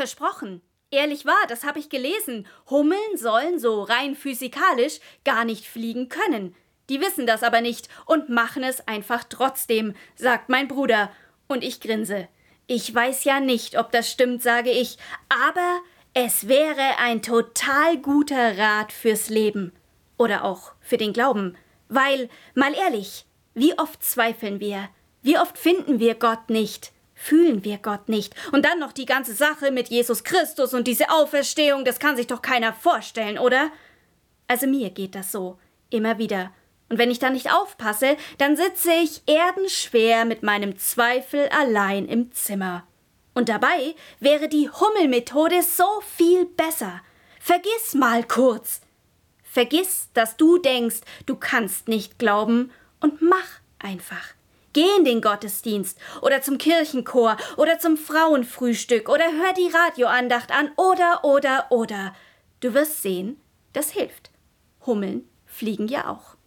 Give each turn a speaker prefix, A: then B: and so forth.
A: Versprochen. Ehrlich wahr, das habe ich gelesen. Hummeln sollen so rein physikalisch gar nicht fliegen können. Die wissen das aber nicht und machen es einfach trotzdem, sagt mein Bruder. Und ich grinse. Ich weiß ja nicht, ob das stimmt, sage ich, aber es wäre ein total guter Rat fürs Leben. Oder auch für den Glauben. Weil, mal ehrlich, wie oft zweifeln wir? Wie oft finden wir Gott nicht? Fühlen wir Gott nicht? Und dann noch die ganze Sache mit Jesus Christus und diese Auferstehung, das kann sich doch keiner vorstellen, oder? Also mir geht das so. Immer wieder. Und wenn ich da nicht aufpasse, dann sitze ich erdenschwer mit meinem Zweifel allein im Zimmer. Und dabei wäre die Hummelmethode so viel besser. Vergiss mal kurz. Vergiss, dass du denkst, du kannst nicht glauben und mach einfach. Geh in den Gottesdienst oder zum Kirchenchor oder zum Frauenfrühstück oder hör die Radioandacht an oder oder oder. Du wirst sehen, das hilft. Hummeln fliegen ja auch.